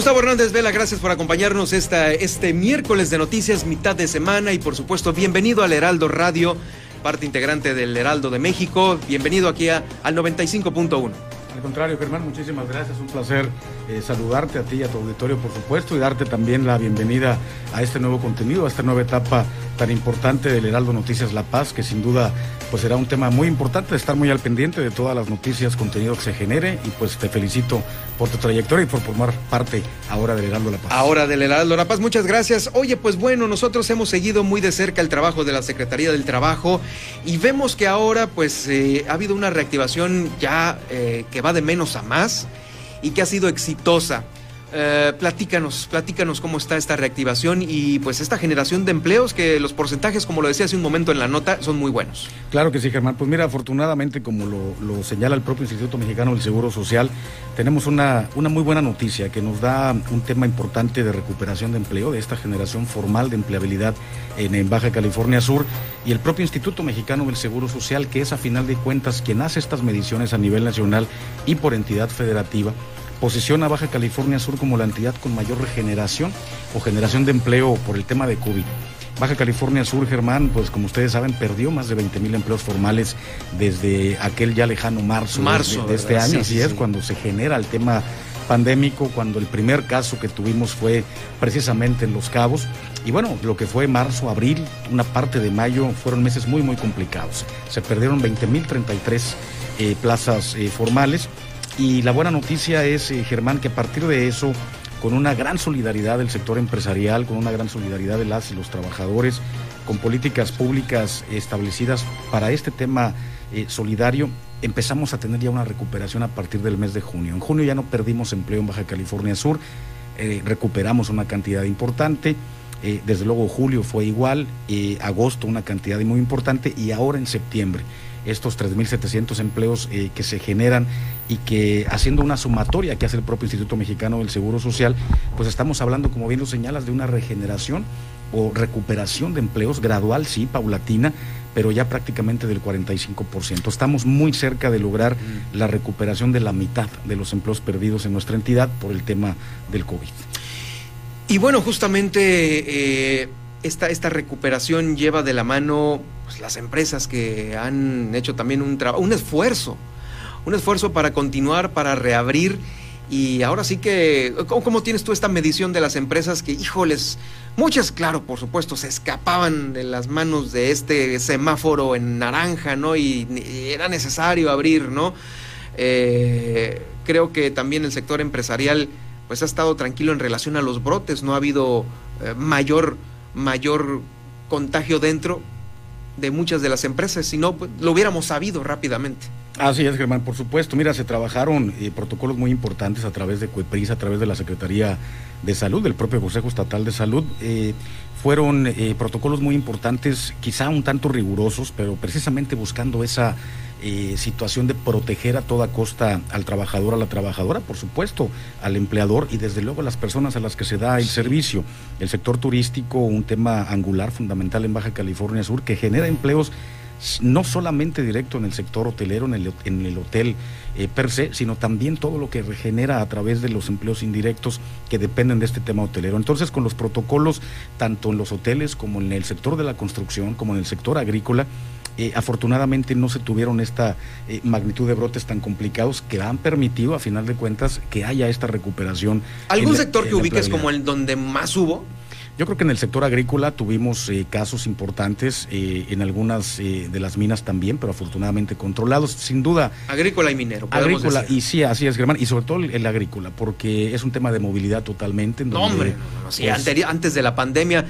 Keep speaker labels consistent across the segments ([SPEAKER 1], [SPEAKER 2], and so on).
[SPEAKER 1] Gustavo Hernández Vela, gracias por acompañarnos esta, este miércoles de noticias, mitad de semana y por supuesto bienvenido al Heraldo Radio, parte integrante del Heraldo de México. Bienvenido aquí a, al 95.1.
[SPEAKER 2] Al contrario, Germán, muchísimas gracias. Un placer eh, saludarte a ti y a tu auditorio, por supuesto, y darte también la bienvenida a este nuevo contenido, a esta nueva etapa tan importante del Heraldo Noticias La Paz, que sin duda pues será un tema muy importante, estar muy al pendiente de todas las noticias, contenido que se genere, y pues te felicito por tu trayectoria y por formar parte ahora del Heraldo La Paz.
[SPEAKER 1] Ahora del Heraldo La Paz, muchas gracias. Oye, pues bueno, nosotros hemos seguido muy de cerca el trabajo de la Secretaría del Trabajo y vemos que ahora pues eh, ha habido una reactivación ya eh, que va de menos a más y que ha sido exitosa. Eh, platícanos, platícanos cómo está esta reactivación y pues esta generación de empleos que los porcentajes, como lo decía hace un momento en la nota, son muy buenos.
[SPEAKER 2] Claro que sí, Germán. Pues mira, afortunadamente, como lo, señala el propio Instituto Mexicano del Seguro Social, tenemos una, una muy buena noticia que nos da un tema importante de recuperación de empleo, de esta generación formal de empleabilidad en, en Baja California Sur y el propio Instituto Mexicano del Seguro Social, que es a final de cuentas quien hace estas mediciones a nivel nacional y por entidad federativa posiciona a Baja California Sur como la entidad con mayor regeneración o generación de empleo por el tema de COVID. Baja California Sur, Germán, pues como ustedes saben, perdió más de 20 mil empleos formales desde aquel ya lejano marzo, de, este año. Así es, cuando se genera el tema pandémico, cuando el primer caso que tuvimos fue precisamente en Los Cabos. Y bueno, lo que fue marzo, abril, una parte de mayo, fueron meses muy, muy complicados. Se perdieron 20 mil 33 eh, plazas eh, formales y la buena noticia es, eh, Germán, que a partir de eso, con una gran solidaridad del sector empresarial, con una gran solidaridad de las y los trabajadores, con políticas públicas establecidas para este tema eh, solidario, empezamos a tener ya una recuperación a partir del mes de junio. En junio ya no perdimos empleo en Baja California Sur, eh, recuperamos una cantidad importante. desde luego julio fue igual, agosto una cantidad muy importante y ahora en septiembre estos 3.700 empleos eh, que se generan y que haciendo una sumatoria que hace el propio Instituto Mexicano del Seguro Social, pues estamos hablando, como bien lo señalas, de una regeneración o recuperación de empleos gradual, sí, paulatina, pero ya prácticamente del 45%. Estamos muy cerca de lograr mm. la recuperación de la mitad de los empleos perdidos en nuestra entidad por el tema del COVID.
[SPEAKER 1] Y bueno, justamente... Eh, esta, esta recuperación lleva de la mano pues, las empresas que han hecho también un trabajo, un esfuerzo, un esfuerzo para continuar, para reabrir. Y ahora sí que, ¿cómo, tienes tú esta medición de las empresas que, híjoles, muchas, claro, por supuesto, se escapaban de las manos de este semáforo en naranja, ¿no? Y, era necesario abrir, ¿no? Eh, creo que también el sector empresarial, pues ha estado tranquilo en relación a los brotes, no ha habido eh, mayor mayor contagio dentro de muchas de las empresas, si no, pues, lo hubiéramos sabido rápidamente.
[SPEAKER 2] Así es, Germán, por supuesto. Mira, se trabajaron eh, protocolos muy importantes a través de CUEPRIS, a través de la Secretaría de Salud, del propio Consejo Estatal de Salud. Eh, fueron eh, protocolos muy importantes, quizá un tanto rigurosos, pero precisamente buscando esa situación de proteger a toda costa al trabajador, a la trabajadora, por supuesto, al empleador y desde luego a las personas a las que se da el servicio. El sector turístico, un tema angular fundamental en Baja California Sur, que genera empleos no solamente directo en el sector hotelero, en el, en el hotel eh, per se, sino también todo lo que regenera a través de los empleos indirectos que dependen de este tema hotelero. Entonces, con los protocolos, tanto en los hoteles como en el sector de la construcción, como en el sector agrícola, eh, afortunadamente no se tuvieron esta eh, magnitud de brotes tan complicados que han permitido, a final de cuentas, que haya esta recuperación.
[SPEAKER 1] ¿Algún sector que ubiques como el donde más hubo?
[SPEAKER 2] Yo creo que en el sector agrícola tuvimos eh, casos importantes, en algunas de las minas también, pero afortunadamente controlados, sin duda.
[SPEAKER 1] Agrícola y minero.
[SPEAKER 2] Agrícola, y sí, así es, Germán, y sobre todo el, agrícola, porque es un tema de movilidad totalmente.
[SPEAKER 1] no, hombre, sí, antes de la pandemia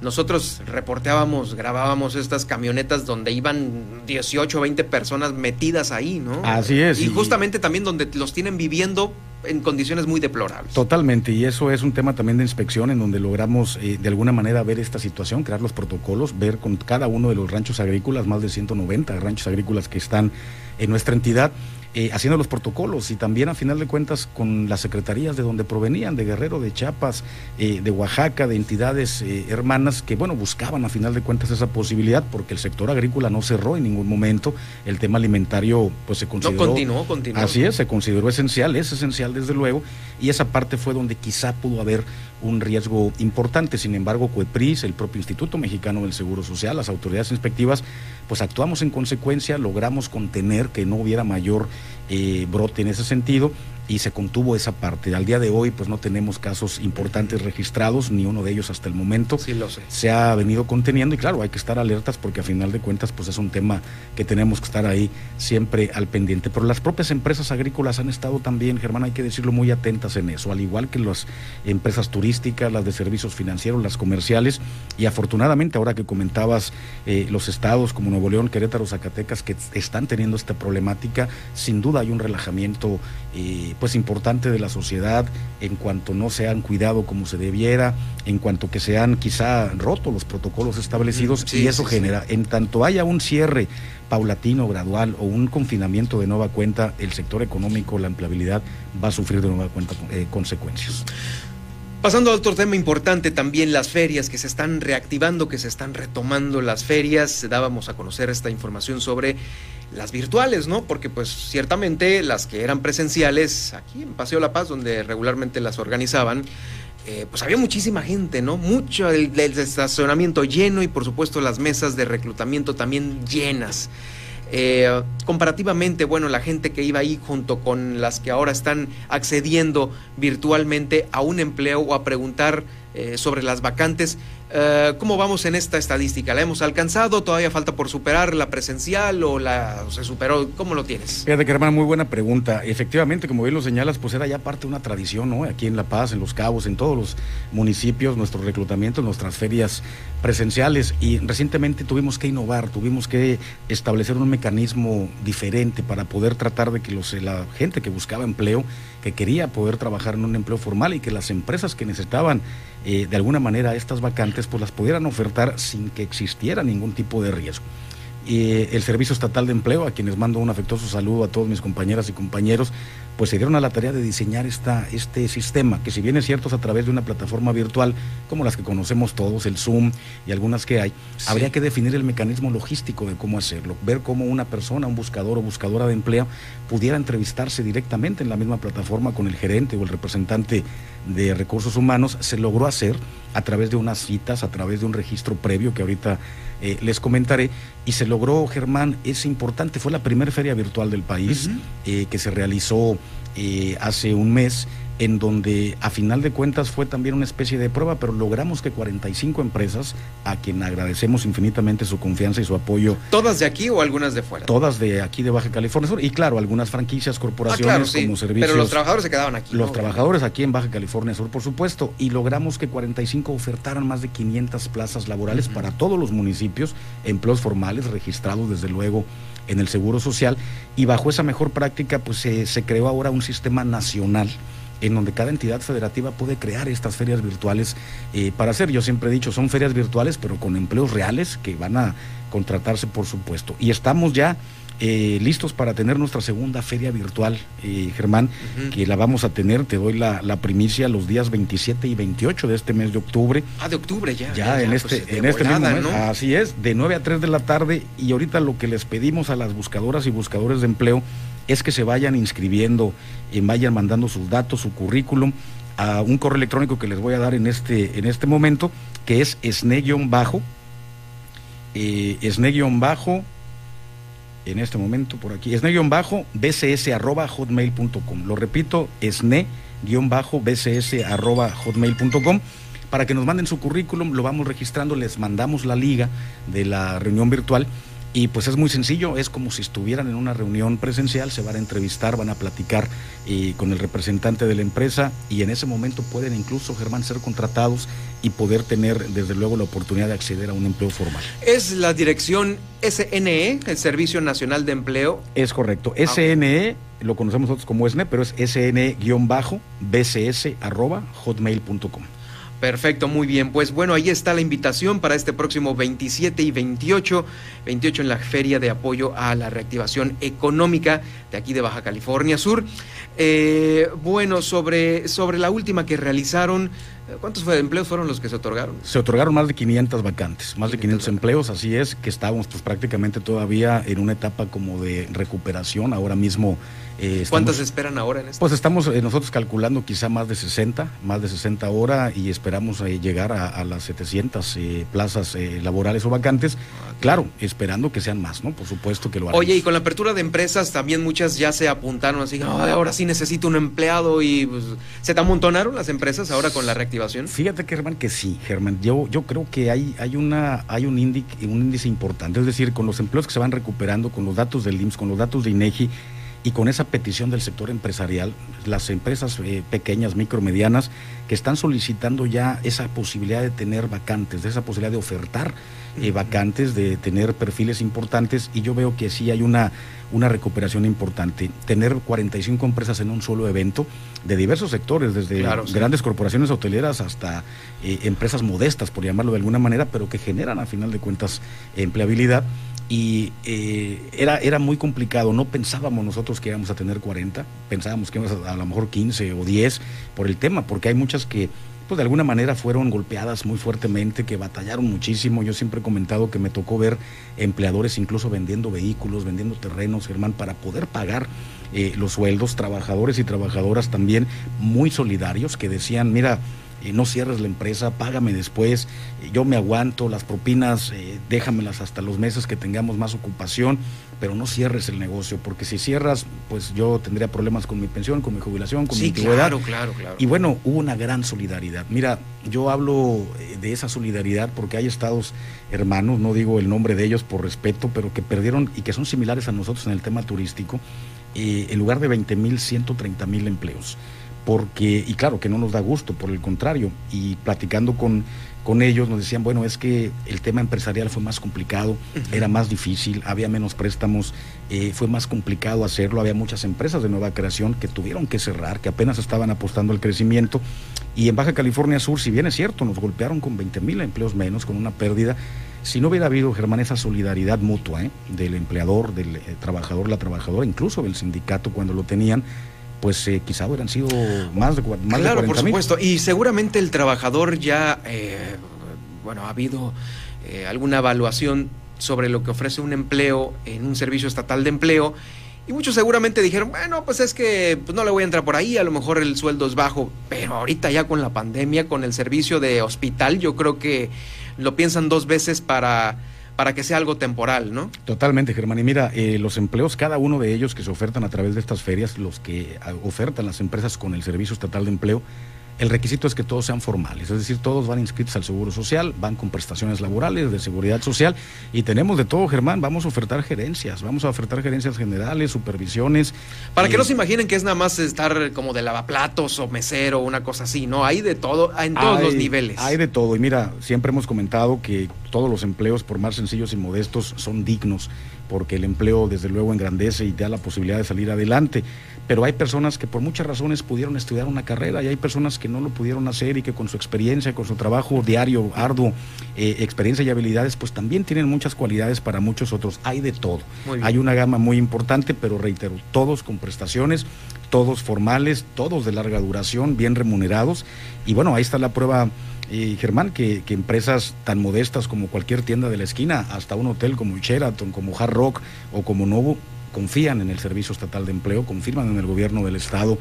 [SPEAKER 1] nosotros reporteábamos, grabábamos estas camionetas donde iban 18 o 20 personas metidas ahí, ¿no?
[SPEAKER 2] Así es.
[SPEAKER 1] Y, justamente también donde los tienen viviendo en condiciones muy deplorables.
[SPEAKER 2] Totalmente, y eso es un tema también de inspección en donde logramos eh, de alguna manera ver esta situación, crear los protocolos, ver con cada uno de los ranchos agrícolas, más de 190 ranchos agrícolas que están en nuestra entidad, eh, haciendo los protocolos y también a final de cuentas con las secretarías de donde provenían, de Guerrero, de Chiapas, eh, de Oaxaca, de entidades eh, hermanas que, bueno, buscaban a final de cuentas esa posibilidad porque el sector agrícola no cerró en ningún momento, el tema alimentario pues se consideró...
[SPEAKER 1] No, continuó, continuó.
[SPEAKER 2] Así es, se consideró esencial, es esencial desde luego, y esa parte fue donde quizá pudo haber un riesgo importante. Sin embargo, COEPRIS, el propio Instituto Mexicano del Seguro Social, las autoridades inspectivas, pues actuamos en consecuencia, logramos contener que no hubiera mayor eh, brote en ese sentido y se contuvo esa parte. Al día de hoy, pues no tenemos casos importantes registrados, ni uno de ellos hasta el momento.
[SPEAKER 1] Sí, lo sé.
[SPEAKER 2] Se ha venido conteniendo y claro, hay que estar alertas porque a final de cuentas, pues es un tema que tenemos que estar ahí siempre al pendiente. Pero las propias empresas agrícolas han estado también, Germán, hay que decirlo, muy atentas en eso, al igual que las empresas turísticas, las de servicios financieros, las comerciales y afortunadamente ahora que comentabas eh, los estados como Nuevo León, Querétaro, Zacatecas que están teniendo esta problemática, sin duda hay un relajamiento. Eh, pues importante de la sociedad en cuanto no se han cuidado como se debiera, en cuanto que se han quizá roto los protocolos establecidos y eso genera, en tanto haya un cierre paulatino, gradual o un confinamiento de nueva cuenta, el sector económico, la empleabilidad va a sufrir de nueva cuenta eh, consecuencias.
[SPEAKER 1] Pasando a otro tema importante también, las ferias que se están reactivando, que se están retomando las ferias. Dábamos a conocer esta información sobre las virtuales, ¿no? Porque pues ciertamente las que eran presenciales, aquí en Paseo La Paz, donde regularmente las organizaban, eh, pues había muchísima gente, ¿no? Mucho el, estacionamiento lleno y por supuesto las mesas de reclutamiento también llenas. Eh, comparativamente, bueno, la gente que iba ahí junto con las que ahora están accediendo virtualmente a un empleo o a preguntar eh, sobre las vacantes, eh, ¿Cómo vamos en esta estadística? ¿La hemos alcanzado? ¿Todavía falta por superar la presencial o la se superó? ¿Cómo lo tienes?
[SPEAKER 2] Muy buena pregunta. Efectivamente, como bien lo señalas, pues era ya parte de una tradición, ¿no? Aquí en La Paz, en Los Cabos, en todos los municipios, nuestros reclutamientos, nuestras ferias presenciales. Y recientemente tuvimos que innovar, tuvimos que establecer un mecanismo diferente para poder tratar de que los, la gente que buscaba empleo, que quería poder trabajar en un empleo formal y que las empresas que necesitaban eh, de alguna manera estas vacantes pues las pudieran ofertar sin que existiera ningún tipo de riesgo. Y el Servicio Estatal de Empleo, a quienes mando un afectuoso saludo a todos mis compañeras y compañeros, pues se dieron a la tarea de diseñar esta, este sistema, que si bien es cierto es a través de una plataforma virtual, como las que conocemos todos, el Zoom y algunas que hay, habría que definir el mecanismo logístico de cómo hacerlo, ver cómo una persona, un buscador o buscadora de empleo, pudiera entrevistarse directamente en la misma plataforma con el gerente o el representante de recursos humanos, se logró hacer a través de unas citas, a través de un registro previo que ahorita eh, les comentaré, y se logró, Germán, es importante, fue la primera feria virtual del país eh, que se realizó eh, hace un mes en donde a final de cuentas fue también una especie de prueba, pero logramos que 45 empresas, a quien agradecemos infinitamente su confianza y su apoyo.
[SPEAKER 1] ¿Todas de aquí o algunas de fuera?
[SPEAKER 2] Todas de aquí de Baja California Sur, y claro, algunas franquicias, corporaciones
[SPEAKER 1] ah,
[SPEAKER 2] como servicios.
[SPEAKER 1] Pero los trabajadores se quedaban aquí.
[SPEAKER 2] Los trabajadores aquí en Baja California Sur, por supuesto, y logramos que 45 ofertaran más de 500 plazas laborales para todos los municipios, empleos formales registrados desde luego en el Seguro Social, y bajo esa mejor práctica pues se creó ahora un sistema nacional en donde cada entidad federativa puede crear estas ferias virtuales eh, para hacer. Yo siempre he dicho, son ferias virtuales, pero con empleos reales que van a contratarse, por supuesto. Y estamos ya eh, listos para tener nuestra segunda feria virtual, eh, Germán, que la vamos a tener, te doy la, primicia los días 27 y 28 de este mes de octubre.
[SPEAKER 1] Ah, de octubre ya.
[SPEAKER 2] Ya, en este, pues, en este mismo mes, así es, de 9 a 3 de la tarde y ahorita lo que les pedimos a las buscadoras y buscadores de empleo es que se vayan inscribiendo, y vayan mandando sus datos, su currículum a un correo electrónico que les voy a dar en este, en este momento, que es esne-bajo, eh, esne-bajo, en este momento por aquí, esne-bajo, bcs arroba hotmail.com. Lo repito, esne-bcs arroba hotmail.com para que nos manden su currículum, lo vamos registrando, les mandamos la liga de la reunión virtual y pues es muy sencillo, es como si estuvieran en una reunión presencial, se van a entrevistar, van a platicar eh, con el representante de la empresa y en ese momento pueden incluso, Germán, ser contratados y poder tener desde luego la oportunidad de acceder a un empleo formal.
[SPEAKER 1] ¿Es la dirección SNE, el Servicio Nacional de Empleo?
[SPEAKER 2] Es correcto, ah, SNE, lo conocemos nosotros como SNE, pero es SNE-BCS hotmail.com.
[SPEAKER 1] Perfecto, muy bien. Pues bueno, ahí está la invitación para este próximo 27 y 28, 28 en la Feria de Apoyo a la Reactivación Económica de aquí de Baja California Sur. Eh, bueno, sobre, sobre la última que realizaron, ¿Cuántos empleos fueron los que se otorgaron?
[SPEAKER 2] Se otorgaron más de 500 vacantes, más de 500 empleos, así es, que estábamos pues prácticamente todavía en una etapa como de recuperación, ahora mismo
[SPEAKER 1] eh, ¿Cuántas esperan ahora en esto?
[SPEAKER 2] Pues estamos eh, nosotros calculando quizá más de 60, más de 60 horas y esperamos eh, llegar a, las 700 plazas laborales o vacantes. Ah, claro, esperando que sean más, ¿no? Por supuesto que lo haremos.
[SPEAKER 1] Oye, y con la apertura de empresas también muchas ya se apuntaron así, ahora sí necesito un empleado y pues, se te amontonaron las empresas ahora con la reactivación.
[SPEAKER 2] Fíjate Germán que sí, Germán. Yo, yo creo que hay, hay, una, hay un, índice, un índice importante, es decir, con los empleos que se van recuperando, con los datos del IMSS, con los datos de INEGI y con esa petición del sector empresarial, las empresas eh, pequeñas, micromedianas, que están solicitando ya esa posibilidad de tener vacantes, de esa posibilidad de ofertar eh, vacantes, de tener perfiles importantes, y yo veo que sí hay una, una recuperación importante. Tener 45 empresas en un solo evento, de diversos sectores, desde grandes corporaciones hoteleras hasta eh, empresas modestas, por llamarlo de alguna manera, pero que generan a final de cuentas empleabilidad. Y eh, era, era muy complicado, no pensábamos nosotros que íbamos a tener 40, pensábamos que íbamos a, a lo mejor 15 o 10 por el tema, porque hay muchas que pues de alguna manera fueron golpeadas muy fuertemente, que batallaron muchísimo. Yo siempre he comentado que me tocó ver empleadores incluso vendiendo vehículos, vendiendo terrenos, Germán, para poder pagar eh, los sueldos, trabajadores y trabajadoras también muy solidarios que decían, mira, no cierres la empresa, págame después, yo me aguanto, las propinas eh, déjamelas hasta los meses que tengamos más ocupación, pero no cierres el negocio, porque si cierras, pues yo tendría problemas con mi pensión, con mi jubilación, con mi antigüedad.
[SPEAKER 1] Claro, claro, claro.
[SPEAKER 2] Y bueno, hubo una gran solidaridad. Mira, yo hablo eh, de esa solidaridad porque hay estados hermanos, no digo el nombre de ellos por respeto, pero que perdieron y que son similares a nosotros en el tema turístico, eh, en lugar de 20 mil, 130 mil empleos porque, y claro que no nos da gusto, por el contrario, y platicando con, con ellos nos decían, bueno, es que el tema empresarial fue más complicado, era más difícil, había menos préstamos, eh, fue más complicado hacerlo, había muchas empresas de nueva creación que tuvieron que cerrar, que apenas estaban apostando al crecimiento, y en Baja California Sur, si bien es cierto, nos golpearon con 20 mil empleos menos, con una pérdida, si no hubiera habido, Germán, esa solidaridad mutua ¿eh? del empleador, del eh, trabajador, la trabajadora, incluso del sindicato cuando lo tenían, pues eh, quizá hubieran sido más de, más
[SPEAKER 1] claro, por supuesto. Y seguramente el trabajador ya, eh, bueno, ha habido eh, alguna evaluación sobre lo que ofrece un empleo en un servicio estatal de empleo. Y muchos seguramente dijeron, bueno, pues es que pues no le voy a entrar por ahí, a lo mejor el sueldo es bajo, pero ahorita ya con la pandemia, con el servicio de hospital, yo creo que lo piensan dos veces para para que sea algo temporal, ¿no?
[SPEAKER 2] Totalmente, Germán. Y mira, eh, los empleos, cada uno de ellos que se ofertan a través de estas ferias, los que ah, ofertan las empresas con el Servicio Estatal de Empleo, el requisito es que todos sean formales, es decir, todos van inscritos al Seguro Social, van con prestaciones laborales, de seguridad social, y tenemos de todo, Germán, vamos a ofertar gerencias, vamos a ofertar gerencias generales, supervisiones.
[SPEAKER 1] Para que eh, no se imaginen que es nada más estar como de lavaplatos o mesero, una cosa así, ¿no? Hay de todo, en todos los niveles.
[SPEAKER 2] Hay de todo, y mira, siempre hemos comentado que todos los empleos, por más sencillos y modestos, son dignos, porque el empleo desde luego engrandece y te da la posibilidad de salir adelante pero hay personas que por muchas razones pudieron estudiar una carrera y hay personas que no lo pudieron hacer y que con su experiencia, con su trabajo diario, arduo, eh, experiencia y habilidades, pues también tienen muchas cualidades para muchos otros. Hay de todo. Hay una gama muy importante, pero reitero, todos con prestaciones, todos formales, todos de larga duración, bien remunerados. Y bueno, ahí está la prueba. Eh, Germán, que, que, empresas tan modestas como cualquier tienda de la esquina, hasta un hotel como Sheraton, como Hard Rock o como Novo, confían en el Servicio Estatal de Empleo, confirman en el gobierno del Estado.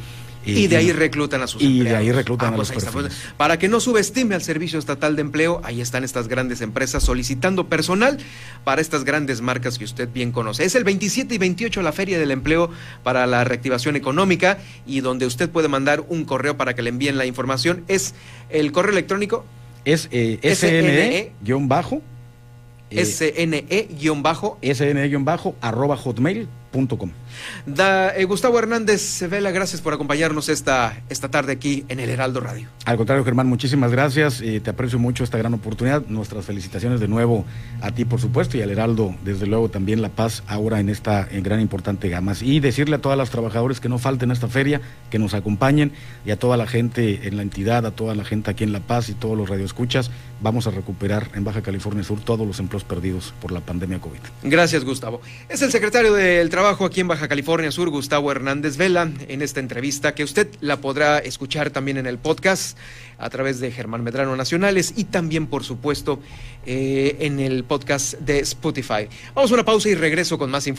[SPEAKER 1] y de ahí reclutan a sus
[SPEAKER 2] y de ahí reclutan ah, a pues los pues,
[SPEAKER 1] Para que no subestime al Servicio Estatal de Empleo, ahí están estas grandes empresas solicitando personal para estas grandes marcas que usted bien conoce. Es el 27 y 28 la Feria del Empleo para la reactivación económica y donde usted puede mandar un correo para que le envíen la información. Es el correo electrónico.
[SPEAKER 2] Es eh, SNE-bajo.
[SPEAKER 1] SNE-SNE-arroba Da, eh, Gustavo Hernández Vela, gracias por acompañarnos esta, esta tarde aquí en el Heraldo Radio.
[SPEAKER 2] Al contrario, Germán, muchísimas gracias. Eh, te aprecio mucho esta gran oportunidad. Nuestras felicitaciones de nuevo a ti, por supuesto, y al Heraldo, desde luego también La Paz, ahora en esta en gran importante gama. Y decirle a todas las trabajadores que no falten a esta feria, que nos acompañen, y a toda la gente en la entidad, a toda la gente aquí en La Paz y todos los radioescuchas, vamos a recuperar en Baja California Sur todos los empleos perdidos por la pandemia COVID.
[SPEAKER 1] Gracias, Gustavo. Es el secretario del Aquí en Baja California Sur, Gustavo Hernández Vela, en esta entrevista que usted la podrá escuchar también en el podcast a través de Germán Medrano Nacionales y también, por supuesto, eh, en el podcast de Spotify. Vamos a una pausa y regreso con más información.